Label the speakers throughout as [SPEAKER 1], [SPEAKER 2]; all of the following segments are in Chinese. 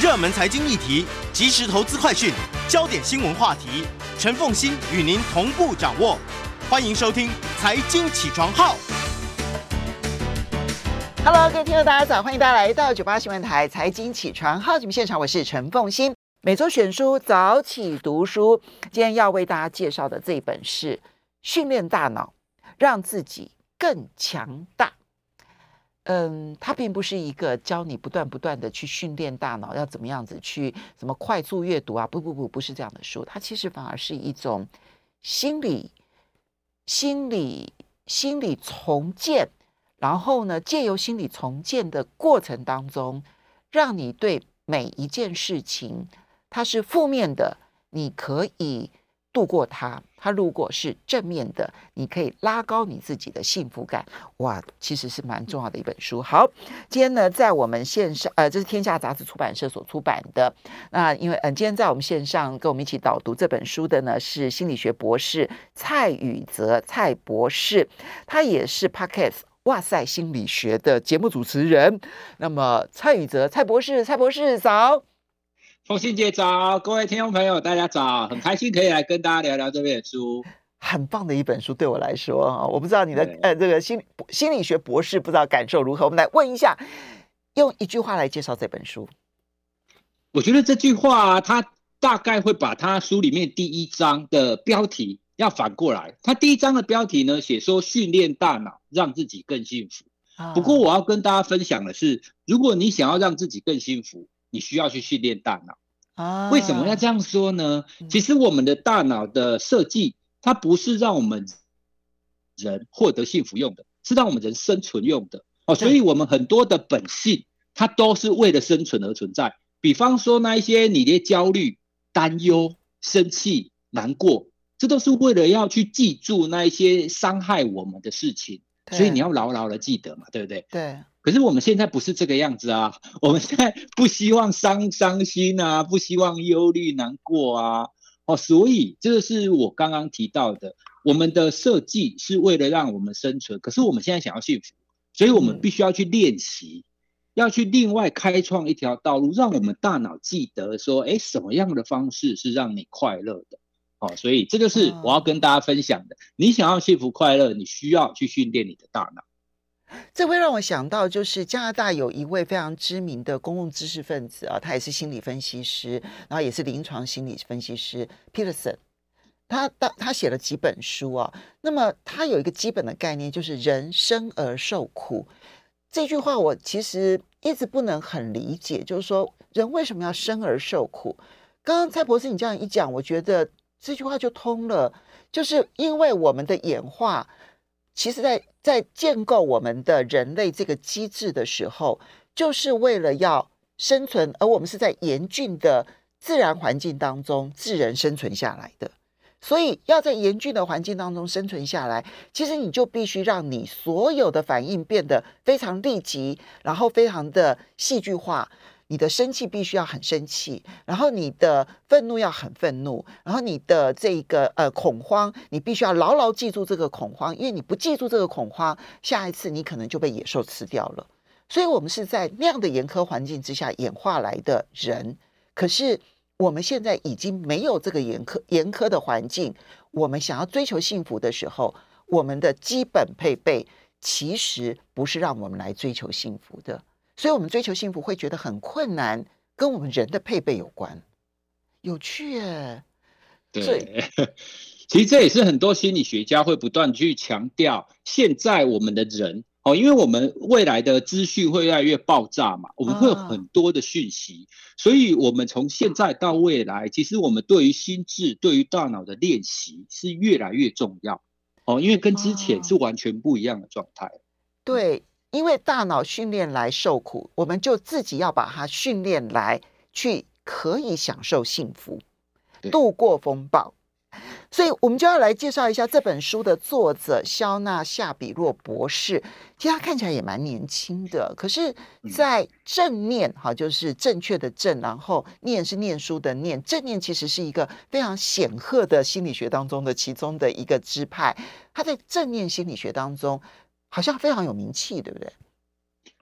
[SPEAKER 1] 热门财经议题、即时投资快讯、焦点新闻话题，陈凤欣与您同步掌握。欢迎收听《财经起床号》。
[SPEAKER 2] Hello，各位听众，大家早！欢迎大家来到九八新闻台《财经起床号》节目现场，我是陈凤欣。每周选书早起读书，今天要为大家介绍的这一本是《训练大脑》。让自己更强大。嗯，它并不是一个教你不断不断的去训练大脑，要怎么样子去什么快速阅读啊？不不不，不是这样的书。它其实反而是一种心理、心理、心理重建。然后呢，借由心理重建的过程当中，让你对每一件事情，它是负面的，你可以度过它。它如果是正面的，你可以拉高你自己的幸福感。哇，其实是蛮重要的一本书。好，今天呢，在我们线上，呃，这是天下杂志出版社所出版的。那因为，嗯、今天在我们线上跟我们一起导读这本书的呢，是心理学博士蔡宇泽蔡博士，他也是 Podcast 哇塞心理学的节目主持人。那么，蔡宇泽蔡博士，蔡博士早。
[SPEAKER 3] 凤馨姐早，各位听众朋友大家早，很开心可以来跟大家聊聊这本书，
[SPEAKER 2] 很棒的一本书对我来说啊，我不知道你的呃这个心心理学博士不知道感受如何，我们来问一下，用一句话来介绍这本书。
[SPEAKER 3] 我觉得这句话它大概会把它书里面第一章的标题要反过来，它第一章的标题呢写说训练大脑让自己更幸福，不过我要跟大家分享的是，如果你想要让自己更幸福。你需要去训练大脑啊？为什么要这样说呢？其实我们的大脑的设计，它不是让我们人获得幸福用的，是让我们人生存用的哦。所以，我们很多的本性，它都是为了生存而存在。比方说，那一些你的焦虑、担忧、生气、难过，这都是为了要去记住那一些伤害我们的事情。所以你要牢牢的记得嘛，对不对？
[SPEAKER 2] 对。
[SPEAKER 3] 可是我们现在不是这个样子啊，我们现在不希望伤伤心啊，不希望忧虑难过啊，哦，所以这个是我刚刚提到的，我们的设计是为了让我们生存，可是我们现在想要幸福，所以我们必须要去练习，要去另外开创一条道路，让我们大脑记得说，哎，什么样的方式是让你快乐的，哦，所以这就是我要跟大家分享的，你想要幸福快乐，你需要去训练你的大脑。
[SPEAKER 2] 这会让我想到，就是加拿大有一位非常知名的公共知识分子啊，他也是心理分析师，然后也是临床心理分析师，Peterson。他他他写了几本书啊，那么他有一个基本的概念，就是人生而受苦。这句话我其实一直不能很理解，就是说人为什么要生而受苦？刚刚蔡博士你这样一讲，我觉得这句话就通了，就是因为我们的演化。其实在，在建构我们的人类这个机制的时候，就是为了要生存，而我们是在严峻的自然环境当中自然生存下来的。所以，要在严峻的环境当中生存下来，其实你就必须让你所有的反应变得非常立即，然后非常的戏剧化。你的生气必须要很生气，然后你的愤怒要很愤怒，然后你的这个呃恐慌，你必须要牢牢记住这个恐慌，因为你不记住这个恐慌，下一次你可能就被野兽吃掉了。所以，我们是在那样的严苛环境之下演化来的人。可是，我们现在已经没有这个严苛严苛的环境，我们想要追求幸福的时候，我们的基本配备其实不是让我们来追求幸福的。所以，我们追求幸福会觉得很困难，跟我们人的配备有关。有趣耶，
[SPEAKER 3] 对，其实这也是很多心理学家会不断去强调。现在我们的人哦，因为我们未来的资讯会越来越爆炸嘛，我们会有很多的讯息，所以我们从现在到未来，其实我们对于心智、对于大脑的练习是越来越重要哦，因为跟之前是完全不一样的状态。
[SPEAKER 2] 对。因为大脑训练来受苦，我们就自己要把它训练来去可以享受幸福，度过风暴。所以，我们就要来介绍一下这本书的作者肖纳夏比洛博士。其实他看起来也蛮年轻的，可是，在正念哈，就是正确的正，然后念是念书的念，正念其实是一个非常显赫的心理学当中的其中的一个支派。他在正念心理学当中好像非常有名气，对不对？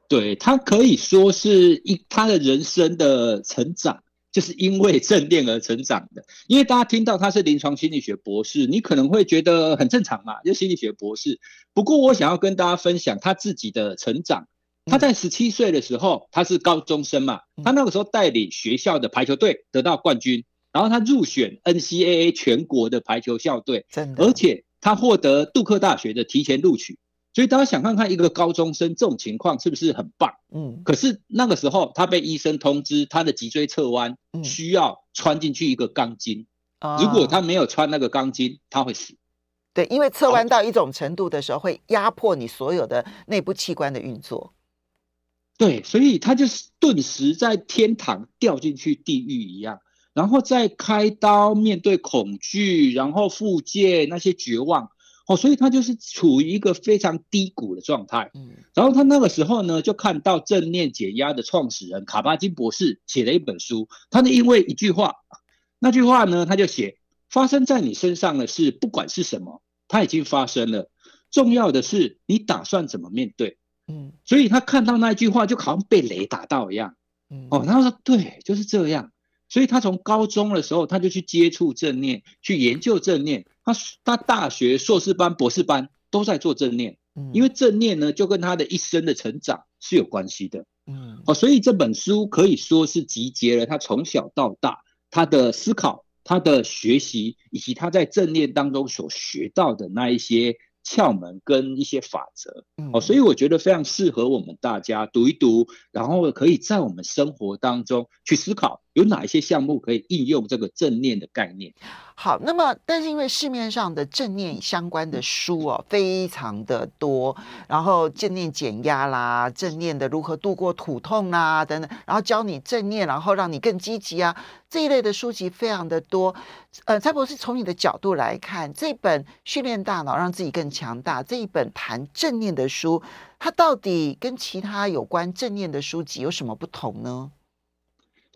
[SPEAKER 3] 对，他可以说是一他的人生的成长。就是因为正念而成长的，因为大家听到他是临床心理学博士，你可能会觉得很正常嘛，就心理学博士。不过我想要跟大家分享他自己的成长。他在十七岁的时候，他是高中生嘛，他那个时候带领学校的排球队得到冠军，然后他入选 NCAA 全国的排球校队，而且他获得杜克大学的提前录取。所以大家想看看一个高中生这种情况是不是很棒？嗯，可是那个时候他被医生通知，他的脊椎侧弯需要穿进去一个钢筋，如果他没有穿那个钢筋，他会死。
[SPEAKER 2] 对，因为侧弯到一种程度的时候，会压迫你所有的内部器官的运作。
[SPEAKER 3] 对，所以他就是顿时在天堂掉进去地狱一样，然后再开刀，面对恐惧，然后复健那些绝望。哦，所以他就是处于一个非常低谷的状态。嗯，然后他那个时候呢，就看到正念减压的创始人卡巴金博士写了一本书。他呢，因为一句话，那句话呢，他就写：发生在你身上的事，不管是什么，它已经发生了。重要的是你打算怎么面对。嗯，所以他看到那句话，就好像被雷打到一样。嗯，哦，他说对，就是这样。所以他从高中的时候，他就去接触正念，去研究正念。他他大学硕士班、博士班都在做正念，因为正念呢，就跟他的一生的成长是有关系的。嗯，哦，所以这本书可以说是集结了他从小到大他的思考、他的学习，以及他在正念当中所学到的那一些。窍门跟一些法则，哦，所以我觉得非常适合我们大家读一读，然后可以在我们生活当中去思考，有哪一些项目可以应用这个正念的概念。
[SPEAKER 2] 好，那么但是因为市面上的正念相关的书哦，非常的多，然后正念减压啦，正念的如何度过苦痛啦等等，然后教你正念，然后让你更积极啊，这一类的书籍非常的多。呃，蔡博士从你的角度来看，这本训练大脑让自己更强大这一本谈正念的书，它到底跟其他有关正念的书籍有什么不同呢？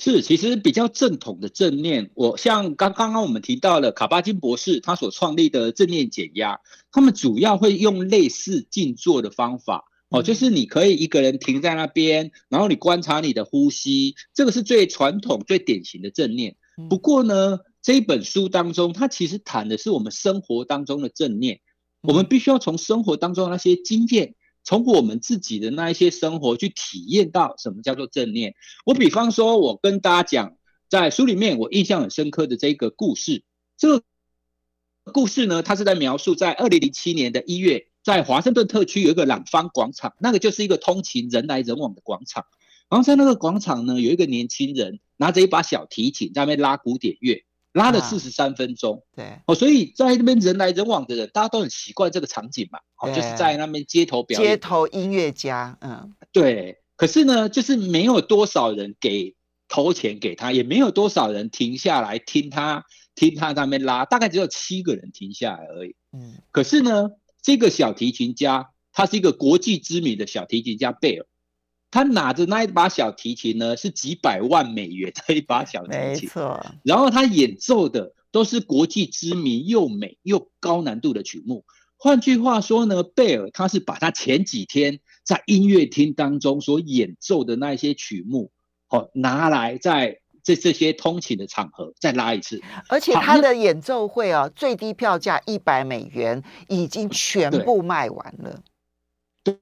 [SPEAKER 3] 是，其实比较正统的正念，我像刚刚刚我们提到了卡巴金博士他所创立的正念减压，他们主要会用类似静坐的方法，哦，就是你可以一个人停在那边，然后你观察你的呼吸，这个是最传统、最典型的正念。不过呢，这一本书当中，它其实谈的是我们生活当中的正念，我们必须要从生活当中那些经验。从我们自己的那一些生活去体验到什么叫做正念。我比方说，我跟大家讲，在书里面我印象很深刻的这个故事。这个故事呢，它是在描述在二零零七年的一月，在华盛顿特区有一个朗方广场，那个就是一个通勤人来人往的广场。然后在那个广场呢，有一个年轻人拿着一把小提琴在那边拉古典乐。拉了四十三分钟，啊，对，哦，所以在那边人来人往的人，大家都很习惯这个场景嘛，哦，就是在那边街头表演，
[SPEAKER 2] 街头音乐家，嗯，
[SPEAKER 3] 对。可是呢，就是没有多少人给投钱给他，也没有多少人停下来听他听他那边拉，大概只有七个人停下来而已。嗯，可是呢，这个小提琴家，他是一个国际知名的小提琴家贝尔。他拿着那一把小提琴呢，是几百万美元的一把小提琴，没错。然后他演奏的都是国际知名又美又高难度的曲目。换句话说呢，贝尔他是把他前几天在音乐厅当中所演奏的那些曲目，哦，拿来在这这些通勤的场合再拉一次。
[SPEAKER 2] 而且他的演奏会啊，最低票价一百美元，已经全部卖完了。
[SPEAKER 3] 对。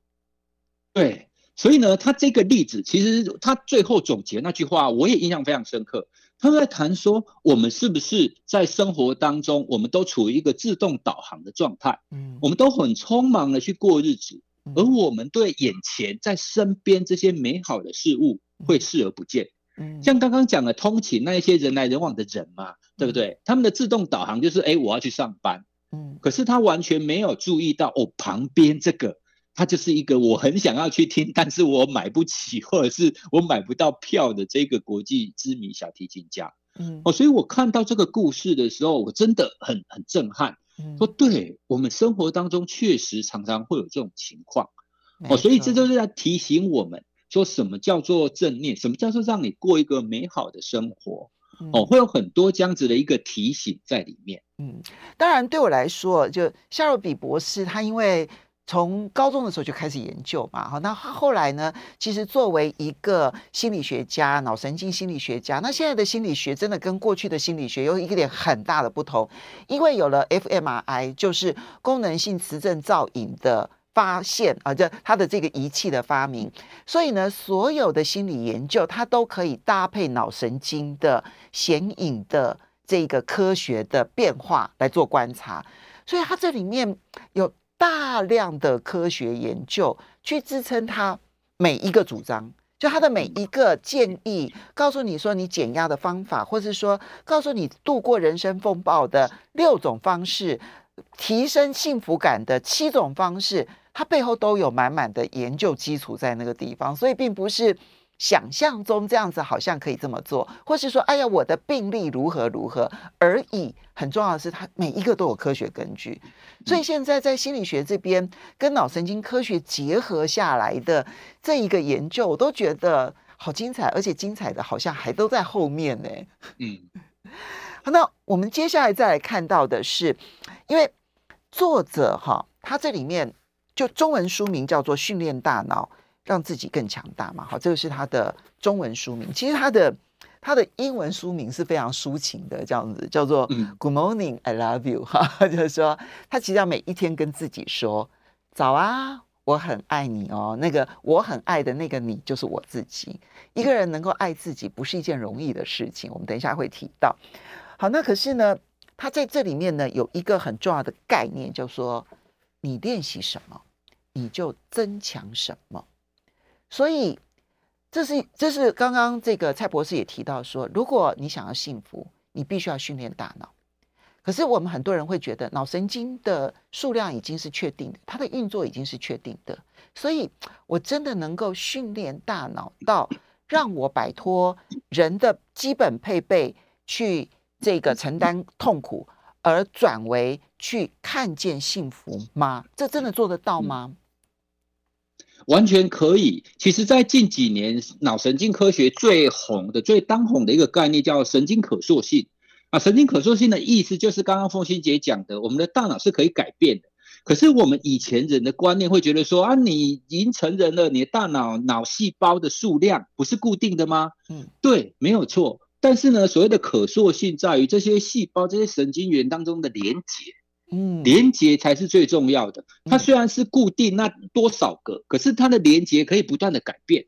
[SPEAKER 3] 对所以呢，他这个例子其实他最后总结那句话，我也印象非常深刻。他在谈说，我们是不是在生活当中，我们都处于一个自动导航的状态？嗯，我们都很匆忙的去过日子，而我们对眼前在身边这些美好的事物会视而不见。嗯，像刚刚讲的通勤那一些人来人往的人嘛，对不对？他们的自动导航就是，哎，我要去上班。嗯，可是他完全没有注意到，哦，旁边这个。他就是一个我很想要去听，但是我买不起，或者是我买不到票的这个国际知名小提琴家。嗯，哦，所以我看到这个故事的时候，我真的很很震撼。嗯，说对我们生活当中确实常常会有这种情况。哦，所以这就是在提醒我们，说什么叫做正念，什么叫做让你过一个美好的生活。哦，会有很多这样子的一个提醒在里面。
[SPEAKER 2] 嗯，当然对我来说，就夏洛比博士，他因为从高中的时候就开始研究嘛，好，那后来呢，其实作为一个心理学家，脑神经心理学家，那现在的心理学真的跟过去的心理学有一个点很大的不同，因为有了 fMRI，就是功能性磁振造影的发现啊，这它的这个仪器的发明，所以呢，所有的心理研究它都可以搭配脑神经的显影的这个科学的变化来做观察，所以它这里面有。大量的科学研究去支撑他每一个主张，就他的每一个建议，告诉你说你减压的方法，或是说告诉你度过人生风暴的六种方式，提升幸福感的七种方式，它背后都有满满的研究基础在那个地方，所以并不是。想象中这样子好像可以这么做，或是说，哎呀，我的病例如何如何而已。很重要的是，它每一个都有科学根据。所以现在在心理学这边跟脑神经科学结合下来的这一个研究，我都觉得好精彩，而且精彩的好像还都在后面呢。嗯，好，那我们接下来再来看到的是，因为作者哈，他这里面就中文书名叫做《训练大脑》。让自己更强大嘛，好，这个是他的中文书名。其实他的他的英文书名是非常抒情的，这样子叫做 “Good morning, I love you”，哈，就是说他其实要每一天跟自己说早啊，我很爱你哦。那个我很爱的那个你就是我自己。一个人能够爱自己不是一件容易的事情，我们等一下会提到。好，那可是呢，他在这里面呢有一个很重要的概念，就是说你练习什么，你就增强什么。所以，这是这是刚刚这个蔡博士也提到说，如果你想要幸福，你必须要训练大脑。可是我们很多人会觉得，脑神经的数量已经是确定的，它的运作已经是确定的。所以，我真的能够训练大脑到让我摆脱人的基本配备，去这个承担痛苦，而转为去看见幸福吗？这真的做得到吗？
[SPEAKER 3] 完全可以。其实，在近几年，脑神经科学最红的、最当红的一个概念叫神经可塑性啊。神经可塑性的意思就是刚刚凤欣姐讲的，我们的大脑是可以改变的。可是，我们以前人的观念会觉得说啊，你已经成人了，你的大脑脑细胞的数量不是固定的吗？嗯，对，没有错。但是呢，所谓的可塑性在于这些细胞、这些神经元当中的连接。嗯，连接才是最重要的。它虽然是固定那多少个，可是它的连接可以不断的改变。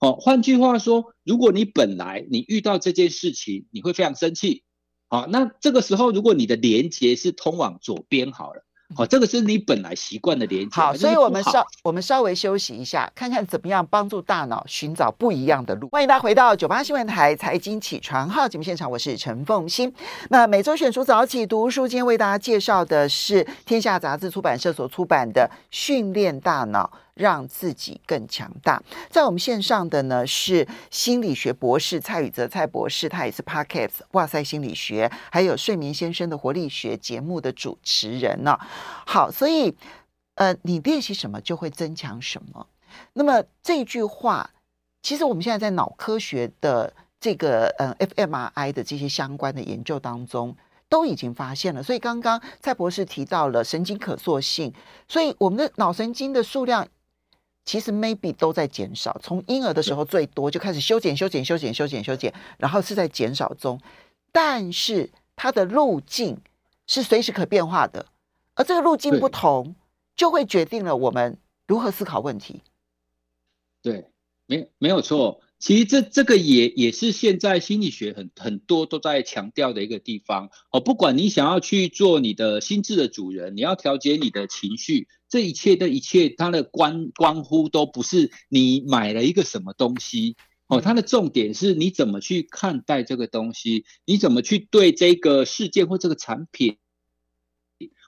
[SPEAKER 3] 哦，换句话说，如果你本来你遇到这件事情，你会非常生气。好，那这个时候如果你的连接是通往左边好了。好，这个是你本来习惯的连接。
[SPEAKER 2] 好，所以我们稍我们稍微休息一下，看看怎么样帮助大脑寻找不一样的路。欢迎大家回到九八新闻台财经起床号节目现场，我是陈凤欣。那每周选书早起读书，今天为大家介绍的是天下杂志出版社所出版的《训练大脑》。让自己更强大。在我们线上的呢是心理学博士蔡宇泽蔡博士，他也是 Podcast 哇塞心理学，还有睡眠先生的活力学节目的主持人呢、好，所以呃，你练习什么就会增强什么。那么这句话，其实我们现在在脑科学的这个嗯 fMRI 的这些相关的研究当中。都已经发现了，所以刚刚蔡博士提到了神经可塑性，所以我们的脑神经的数量其实 maybe 都在减少，从婴儿的时候最多就开始修剪、修剪、修剪、修剪、修剪，然后是在减少中，但是它的路径是随时可变化的，而这个路径不同，就会决定了我们如何思考问题。
[SPEAKER 3] 对，没没有错。其实这这个也也是现在心理学很很多都在强调的一个地方哦。不管你想要去做你的心智的主人，你要调节你的情绪，这一切的一切，它的关关乎都不是你买了一个什么东西哦。它的重点是你怎么去看待这个东西，你怎么去对这个事件或这个产品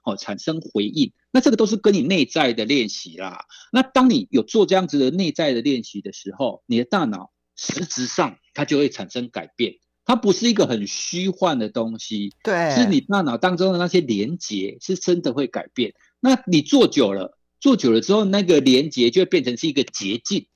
[SPEAKER 3] 哦产生回应。那这个都是跟你内在的练习啦。那当你有做这样子的内在的练习的时候，你的大脑实质上它就会产生改变。它不是一个很虚幻的东西，
[SPEAKER 2] 对，
[SPEAKER 3] 是你大脑当中的那些连结是真的会改变。那你做久了，做久了之后，那个连结就会变成是一个捷径。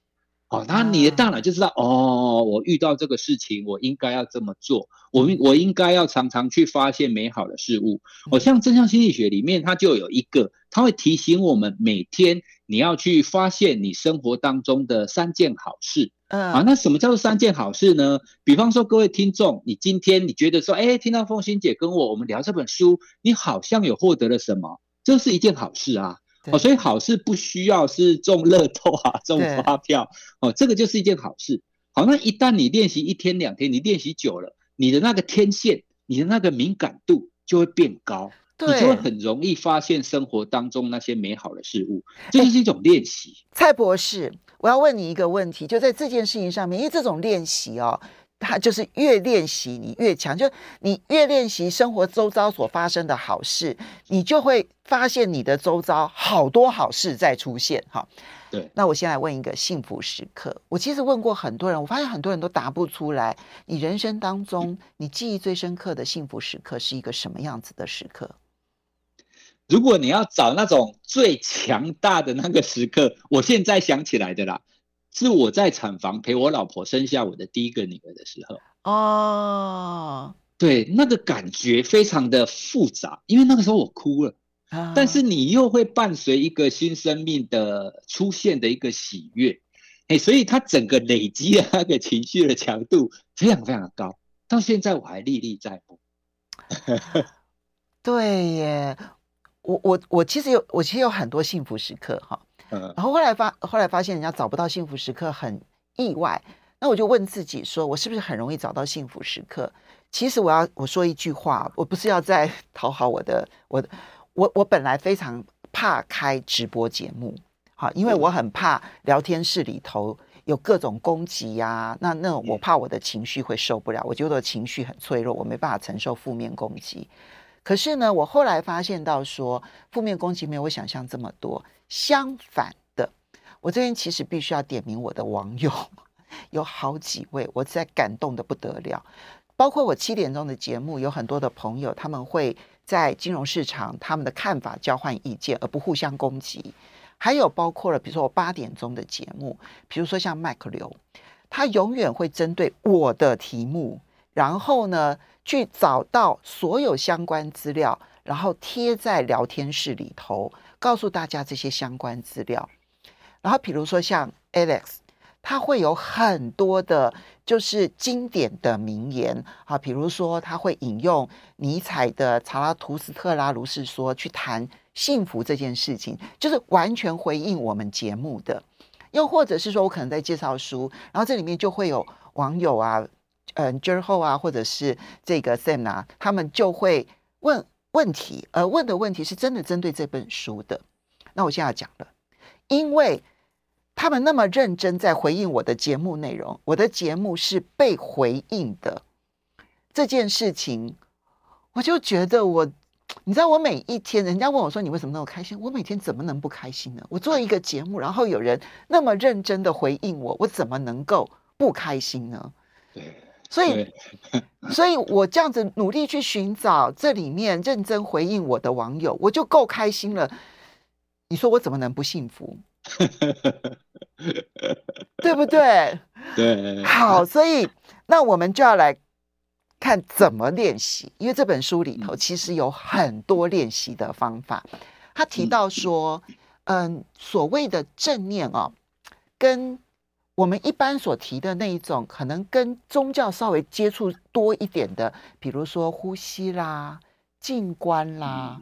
[SPEAKER 3] 哦，那你的大脑就知道，啊、哦，我遇到这个事情，我应该要这么做，我我应该要常常去发现美好的事物。哦，像正向心理学里面，它就有一个，它会提醒我们每天你要去发现你生活当中的三件好事。嗯，啊，那什么叫做三件好事呢？比方说，各位听众，你今天你觉得说，哎，听到凤欣姐跟我我们聊这本书，你好像有获得了什么，这是一件好事啊。哦，所以好事不需要是中乐透啊，中发票哦，这个就是一件好事。好，那一旦你练习一天两天，你练习久了，你的那个天线，你的那个敏感度就会变高，你就会很容易发现生活当中那些美好的事物，这就是一种练习。
[SPEAKER 2] 蔡博士，我要问你一个问题，就在这件事情上面，因为这种练习哦。他就是越练习你越强，就你越练习生活周遭所发生的好事，你就会发现你的周遭好多好事在出现。哈，
[SPEAKER 3] 对。
[SPEAKER 2] 那我先来问一个幸福时刻。我其实问过很多人，我发现很多人都答不出来。你人生当中你记忆最深刻的幸福时刻是一个什么样子的时刻？
[SPEAKER 3] 如果你要找那种最强大的那个时刻，我现在想起来的啦。是我在产房陪我老婆生下我的第一个女儿的时候
[SPEAKER 2] 哦，
[SPEAKER 3] 对，那个感觉非常的复杂，因为那个时候我哭了，但是你又会伴随一个新生命的出现的一个喜悦，哎，所以它整个累积的那个情绪的强度非常非常的高，到现在我还历历在目。
[SPEAKER 2] 对耶，我我我其实有我其实有很多幸福时刻哈。然后后来发后来发现人家找不到幸福时刻很意外，那我就问自己说，我是不是很容易找到幸福时刻？其实我要我说一句话，我不是要在讨好我的我我我本来非常怕开直播节目，好，因为我很怕聊天室里头有各种攻击呀、啊，那那我怕我的情绪会受不了，我觉得我情绪很脆弱，我没办法承受负面攻击。可是呢，我后来发现到说，负面攻击没有我想象这么多。相反的，我这边其实必须要点名我的网友，有好几位，我在感动得不得了。包括我七点钟的节目，有很多的朋友，他们会在金融市场他们的看法交换意见，而不互相攻击。还有包括了，比如说我八点钟的节目，比如说像麦克刘，他永远会针对我的题目，然后呢，去找到所有相关资料，然后贴在聊天室里头，告诉大家这些相关资料。然后比如说像 Alex，他会有很多的，就是经典的名言啊，比如说他会引用尼采的《查拉图斯特拉如是说》去谈幸福这件事情，就是完全回应我们节目的。又或者是说我可能在介绍书，然后这里面就会有网友啊。嗯，Jerho 啊，或者是这个 Sam 啊，他们就会问问题，而问的问题是真的针对这本书的。那我现在要讲了，因为他们那么认真在回应我的节目内容，我的节目是被回应的这件事情，我就觉得我，你知道，我每一天，人家问我说你为什么那么开心，我每天怎么能不开心呢？我做一个节目，然后有人那么认真的回应我，我怎么能够不开心呢？对。所以，所以我这样子努力去寻找这里面认真回应我的网友，我就够开心了。你说我怎么能不幸福？对不对？
[SPEAKER 3] 对。
[SPEAKER 2] 好，所以那我们就要来看怎么练习，因为这本书里头其实有很多练习的方法。他提到说，嗯，所谓的正念哦，跟我们一般所提的那一种，可能跟宗教稍微接触多一点的，比如说呼吸啦、静观啦，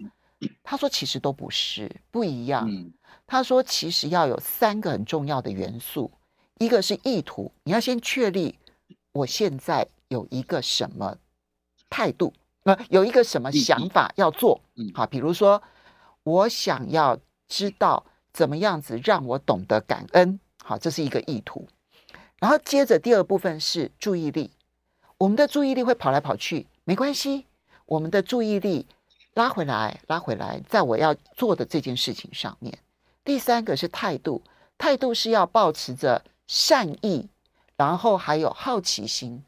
[SPEAKER 2] 他说其实都不是不一样。他说其实要有三个很重要的元素，一个是意图，你要先确立我现在有一个什么态度，呃，有一个什么想法要做。好，比如说我想要知道怎么样子让我懂得感恩。好，这是一个意图，然后接着第二部分是注意力。我们的注意力会跑来跑去，没关系。我们的注意力拉回来，拉回来，在我要做的这件事情上面。第三个是态度，态度是要保持着善意，然后还有好奇心。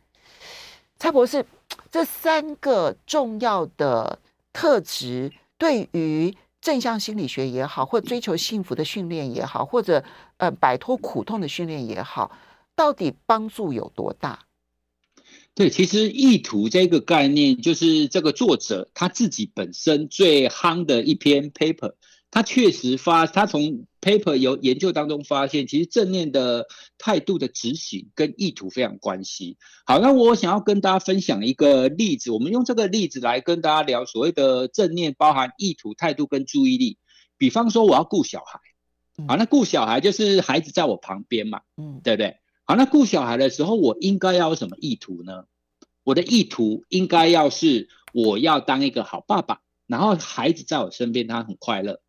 [SPEAKER 2] 蔡博士，这三个重要的特质，对于正向心理学也好，或追求幸福的训练也好，或者呃摆脱苦痛的训练也好，到底帮助有多大？
[SPEAKER 3] 对，其实意图这个概念，就是这个作者他自己本身最夯的一篇 paper。他确实发，他从 paper 有研究当中发现，其实正念的态度的执行跟意图非常关系。好，那我想要跟大家分享一个例子，我们用这个例子来跟大家聊所谓的正念，包含意图、态度跟注意力。比方说，我要顾小孩，好，那顾小孩就是孩子在我旁边嘛，嗯，对不对？好，那顾小孩的时候，我应该要有什么意图呢？我的意图应该要是我要当一个好爸爸，然后孩子在我身边，他很快乐。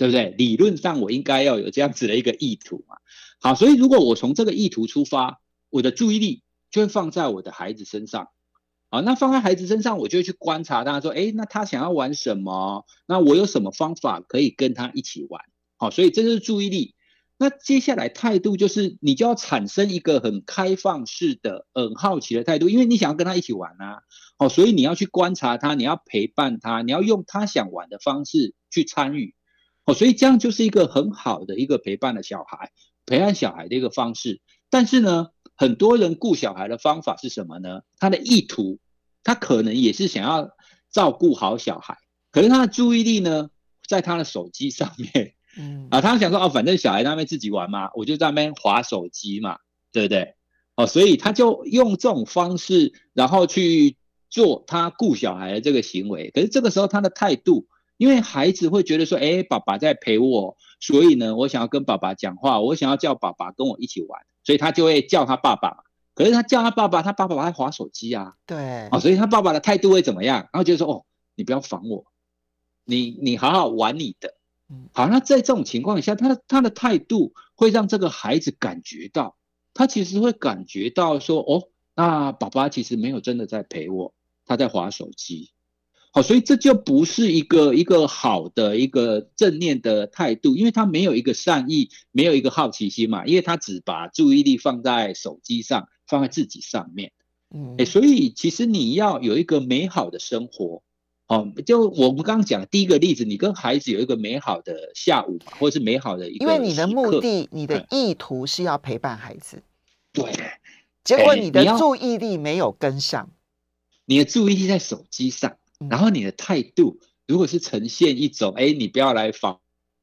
[SPEAKER 3] 对不对？理论上我应该要有这样子的一个意图嘛。好，所以如果我从这个意图出发，我的注意力就会放在我的孩子身上。好，那放在孩子身上，我就会去观察他，说，诶，那他想要玩什么？那我有什么方法可以跟他一起玩？好，所以这就是注意力。那接下来态度就是，你就要产生一个很开放式的、很好奇的态度，因为你想要跟他一起玩啊。好，所以你要去观察他，你要陪伴他，你要用他想玩的方式去参与。哦，所以这样就是一个很好的一个陪伴的小孩，陪伴小孩的一个方式。但是呢，很多人顾小孩的方法是什么呢？他的意图，他可能也是想要照顾好小孩，可是他的注意力呢，在他的手机上面。嗯啊，他想说哦，反正小孩在那边自己玩嘛，我就在那边划手机嘛，对不对？哦，所以他就用这种方式，然后去做他顾小孩的这个行为。可是这个时候他的态度。因为孩子会觉得说，哎，爸爸在陪我，所以呢，我想要跟爸爸讲话，我想要叫爸爸跟我一起玩，所以他就会叫他爸爸。可是他叫他爸爸，他爸爸还划手机啊。
[SPEAKER 2] 对。
[SPEAKER 3] 啊，所以他爸爸的态度会怎么样？然后就说，哦，你不要烦我，你你好好玩你的。好，那在这种情况下，他他的态度会让这个孩子感觉到，他其实会感觉到说，哦，那爸爸其实没有真的在陪我，他在划手机。好，所以这就不是一个一个好的一个正念的态度，因为他没有一个善意，没有一个好奇心嘛，因为他只把注意力放在手机上，放在自己上面。嗯，哎，所以其实你要有一个美好的生活，哦，就我们刚刚讲的第一个例子，你跟孩子有一个美好的下午，或者是美好的一个，
[SPEAKER 2] 因为你的目的，你的意图是要陪伴孩子，
[SPEAKER 3] 对，
[SPEAKER 2] 结果你的注意力没有跟上，
[SPEAKER 3] 你的注意力在手机上。然后你的态度，如果是呈现一种，哎，你不要来防，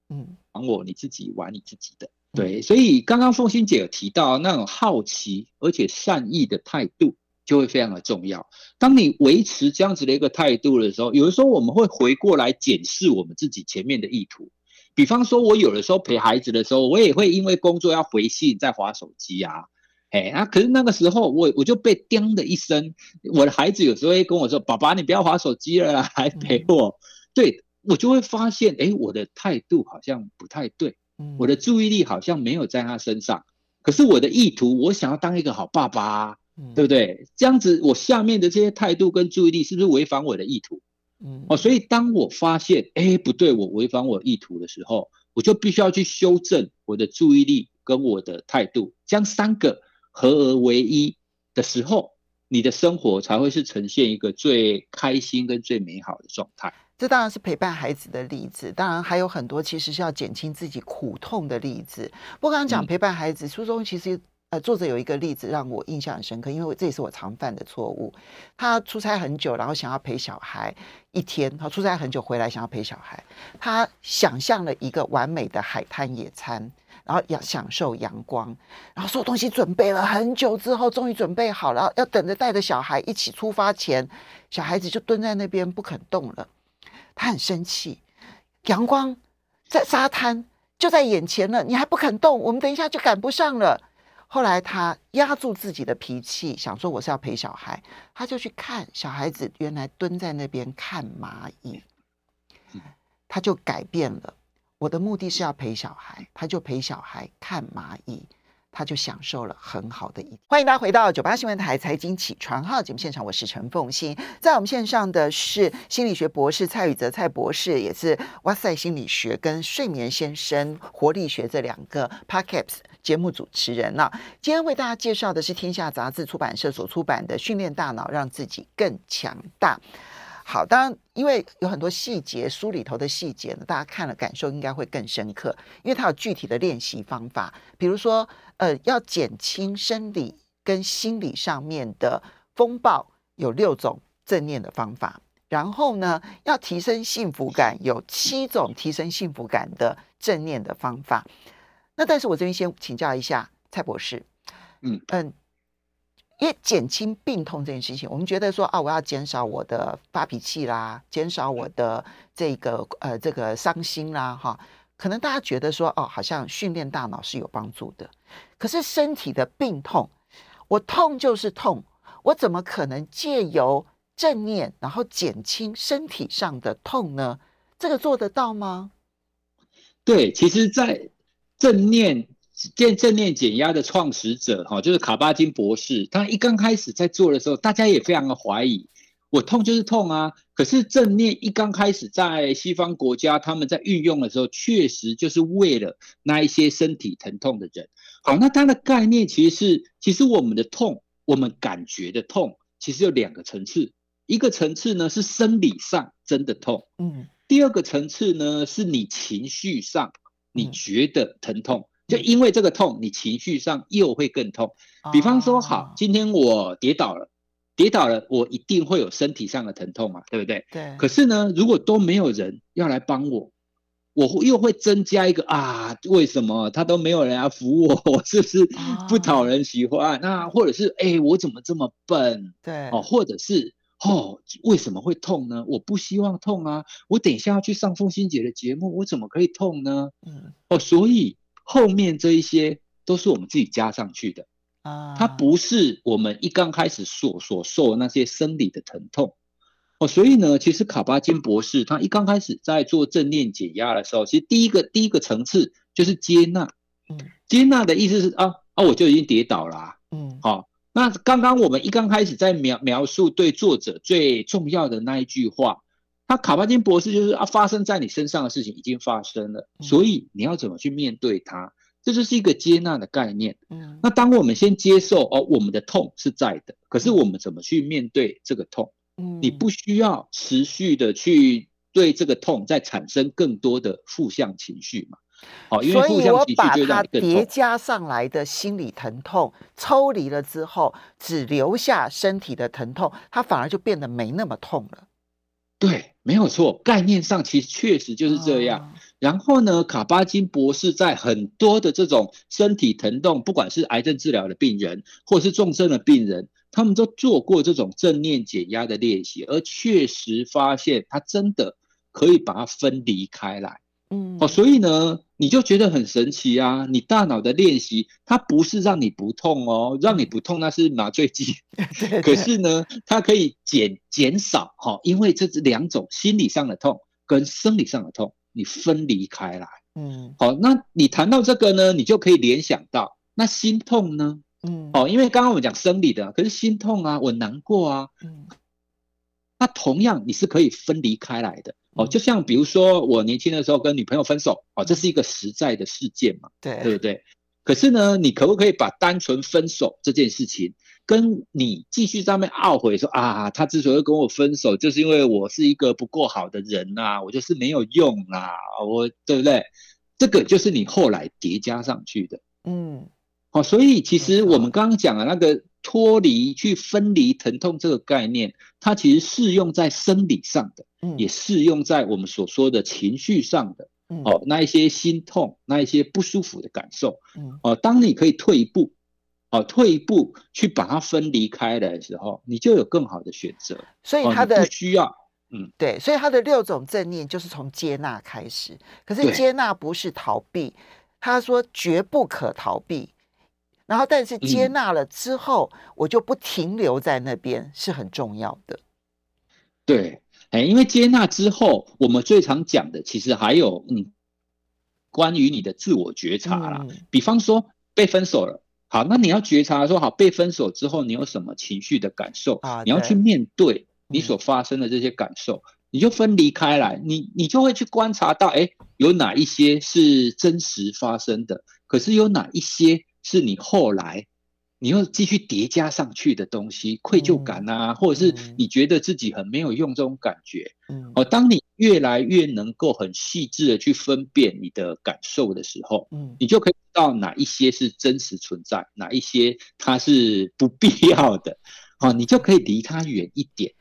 [SPEAKER 3] 嗯，烦我，你自己玩你自己的，对。所以刚刚凤馨姐有提到那种好奇而且善意的态度，就会非常的重要。当你维持这样子的一个态度的时候，有的时候我们会回过来检视我们自己前面的意图。比方说，我有的时候陪孩子的时候，我也会因为工作要回信，在划手机啊。哎，啊，可是那个时候我我就被叮的一声，我的孩子有时候会跟我说：“爸爸，你不要划手机了啦，来陪我。”对，我就会发现，哎，我的态度好像不太对，我的注意力好像没有在他身上。可是我的意图，我想要当一个好爸爸，对不对？这样子，我下面的这些态度跟注意力是不是违反我的意图？嗯，哦，所以当我发现，哎，不对，我违反我意图的时候，我就必须要去修正我的注意力跟我的态度，将三个。合而为一的时候，你的生活才会是呈现一个最开心跟最美好的状态。
[SPEAKER 2] 这当然是陪伴孩子的例子，当然还有很多其实是要减轻自己苦痛的例子。不过刚刚讲陪伴孩子，书中其实呃作者有一个例子让我印象很深刻，因为这也是我常犯的错误。他出差很久，然后想要陪小孩一天，他出差很久回来想要陪小孩，他想象了一个完美的海滩野餐。然后要享受阳光，然后所有东西准备了很久之后，终于准备好了，要等着带着小孩一起出发前，小孩子就蹲在那边不肯动了，他很生气。阳光在沙滩就在眼前了，你还不肯动，我们等一下就赶不上了。后来他压住自己的脾气，想说我是要陪小孩，他就去看小孩子原来蹲在那边看蚂蚁，他就改变了。我的目的是要陪小孩，他就陪小孩看蚂蚁。他就享受了很好的一天。欢迎大家回到九八新闻台财经起床号节目现场，我是陈凤欣，在我们线上的是心理学博士蔡宇泽蔡博士，也是哇塞心理学跟睡眠先生活力学这两个 Podcast 节目主持人呢。今天为大家介绍的是天下杂志出版社所出版的《训练大脑，让自己更强大》。好，当然，因为有很多细节，书里头的细节呢，大家看了感受应该会更深刻，因为它有具体的练习方法，比如说，呃，要减轻生理跟心理上面的风暴，有六种正念的方法，然后呢，要提升幸福感，有七种提升幸福感的正念的方法。那但是我这边先请教一下蔡博士，嗯嗯。因为减轻病痛这件事情，我们觉得说啊，我要减少我的发脾气啦，减少我的这个呃这个伤心啦，哈，可能大家觉得说哦，好像训练大脑是有帮助的。可是身体的病痛，我痛就是痛，我怎么可能借由正念然后减轻身体上的痛呢？这个做得到吗？
[SPEAKER 3] 对，其实，在正念。正正念减压的创始者哈，就是卡巴金博士。他一刚开始在做的时候，大家也非常的怀疑，我痛就是痛啊。可是正念一刚开始在西方国家，他们在运用的时候，确实就是为了那一些身体疼痛的人。好，那它的概念其实是，其实我们的痛，我们感觉的痛，其实有两个层次。一个层次呢是生理上真的痛，嗯。第二个层次呢是你情绪上你觉得疼痛。就因为这个痛，你情绪上又会更痛。比方说，好，今天我跌倒了，跌倒了，我一定会有身体上的疼痛嘛，对不对？对。可是呢，如果都没有人要来帮我，我又会增加一个啊，为什么他都没有人来扶我？我是不是不讨人喜欢？那或者是哎，我怎么这么笨？对。哦，或者是哦，为什么会痛呢？我不希望痛啊！我等一下要去上凤心姐的节目，我怎么可以痛呢？嗯。哦，所以。后面这一些都是我们自己加上去的。啊，它不是我们一刚开始所所受的那些生理的疼痛。哦，所以呢，其实卡巴金博士他一刚开始在做正念减压的时候，其实第一个第一个层次就是接纳，嗯，接纳的意思是啊啊，我就已经跌倒了啊，嗯，好，那刚刚我们一刚开始在描描述对作者最重要的那一句话。他卡巴金博士就是啊，发生在你身上的事情已经发生了，所以你要怎么去面对它？这就是一个接纳的概念。嗯，那当我们先接受哦，我们的痛是在的，可是我们怎么去面对这个痛？嗯，你不需要持续的去对这个痛再产生更多的负向情绪嘛？好，因为负向情绪就让你更痛。
[SPEAKER 2] 叠加上来的心理疼痛抽离了之后，只留下身体的疼痛，它反而就变得没那么痛了。
[SPEAKER 3] 对，没有错，概念上其实确实就是这样。哦、然后呢，卡巴金博士在很多的这种身体疼痛，不管是癌症治疗的病人，或者是重症的病人，他们都做过这种正念减压的练习，而确实发现他真的可以把它分离开来。嗯，哦，所以呢，你就觉得很神奇啊！你大脑的练习，它不是让你不痛哦，让你不痛那是麻醉剂。可是呢，它可以减减少哈，因为这是两种心理上的痛跟生理上的痛，你分离开来。嗯，好，那你谈到这个呢，你就可以联想到那心痛呢？嗯，哦，因为刚刚我们讲生理的，可是心痛啊，我难过啊。嗯，那同样你是可以分离开来的。哦，就像比如说我年轻的时候跟女朋友分手，哦，这是一个实在的事件嘛，对，对不对？可是呢，你可不可以把单纯分手这件事情，跟你继续在那边懊悔说啊，他之所以跟我分手，就是因为我是一个不够好的人呐、啊，我就是没有用啦、啊，我对不对？这个就是你后来叠加上去的，嗯，好，所以其实我们刚刚讲的那个。脱离去分离疼痛这个概念，它其实适用在生理上的，嗯，也适用在我们所说的情绪上的，嗯，哦，那一些心痛，那一些不舒服的感受，嗯，哦，当你可以退一步，哦，退一步去把它分离开来的时候，你就有更好的选择。
[SPEAKER 2] 所以它的、哦、不
[SPEAKER 3] 需要，嗯，
[SPEAKER 2] 对，所以它的六种正念就是从接纳开始，可是接纳不是逃避，他说绝不可逃避。然后，但是接纳了之后，嗯、我就不停留在那边，是很重要的。
[SPEAKER 3] 对，哎，因为接纳之后，我们最常讲的，其实还有嗯，关于你的自我觉察啦。嗯、比方说被分手了，好，那你要觉察说，好，被分手之后你有什么情绪的感受
[SPEAKER 2] 啊？
[SPEAKER 3] 你要去面对你所发生的这些感受，嗯、你就分离开来，你你就会去观察到，哎，有哪一些是真实发生的，可是有哪一些是你后来。你又继续叠加上去的东西，愧疚感啊，嗯、或者是你觉得自己很没有用这种感觉，嗯，哦，当你越来越能够很细致的去分辨你的感受的时候，嗯，你就可以知道哪一些是真实存在，哪一些它是不必要的，哦，你就可以离它远一点。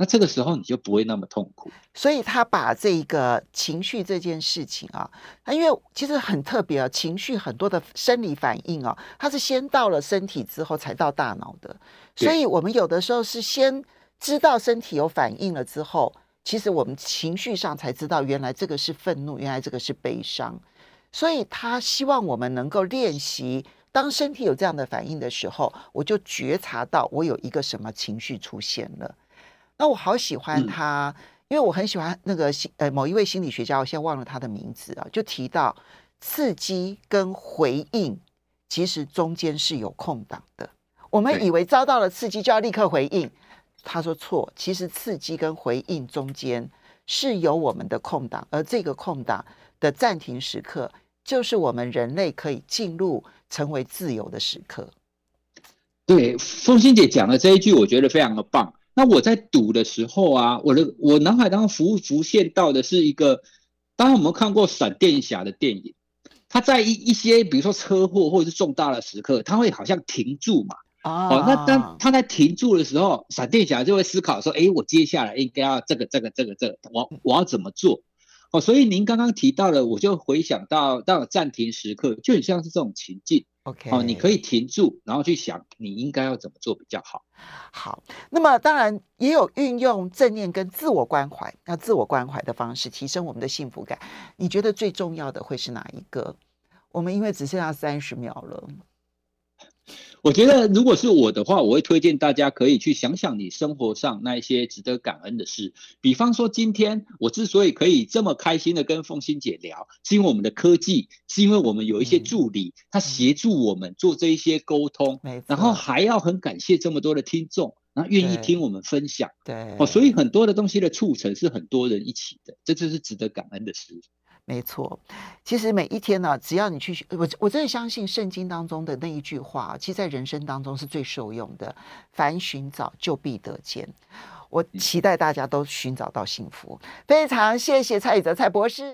[SPEAKER 3] 那这个时候你就不会那么痛苦，
[SPEAKER 2] 所以他把这个情绪这件事情啊，他因为其实很特别啊，情绪很多的生理反应啊，它是先到了身体之后才到大脑的，所以我们有的时候是先知道身体有反应了之后，其实我们情绪上才知道原来这个是愤怒，原来这个是悲伤，所以他希望我们能够练习，当身体有这样的反应的时候，我就觉察到我有一个什么情绪出现了。那我好喜欢他，嗯、因为我很喜欢那个心呃某一位心理学家，我现在忘了他的名字啊，就提到刺激跟回应其实中间是有空档的。我们以为遭到了刺激就要立刻回应，他说错，其实刺激跟回应中间是有我们的空档，而这个空档的暂停时刻，就是我们人类可以进入成为自由的时刻。
[SPEAKER 3] 对，凤欣姐讲的这一句，我觉得非常的棒。那我在读的时候啊，我的我脑海当中浮浮现到的是一个，当然我们看过闪电侠的电影，他在一一些比如说车祸或者是重大的时刻，他会好像停住嘛。啊、哦，那当他在停住的时候，闪电侠就会思考说：哎，我接下来应该要这个这个这个这个，我我要怎么做？哦，所以您刚刚提到了，我就回想到到暂停时刻，就很像是这种情境。
[SPEAKER 2] OK，
[SPEAKER 3] 哦，你可以停住，然后去想你应该要怎么做比较好。
[SPEAKER 2] 好，那么当然也有运用正念跟自我关怀，那自我关怀的方式提升我们的幸福感。你觉得最重要的会是哪一个？我们因为只剩下三十秒了。
[SPEAKER 3] 我觉得，如果是我的话，我会推荐大家可以去想想你生活上那一些值得感恩的事。比方说，今天我之所以可以这么开心的跟凤欣姐聊，是因为我们的科技，是因为我们有一些助理，他协助我们做这一些沟通，然后还要很感谢这么多的听众，然后愿意听我们分享。对，哦，所以很多的东西的促成是很多人一起的，这就是值得感恩的事。
[SPEAKER 2] 没错，其实每一天呢，只要你去，我我真的相信圣经当中的那一句话，其实在人生当中是最受用的。凡寻找，就必得见。我期待大家都寻找到幸福。非常谢谢蔡宇哲蔡博士。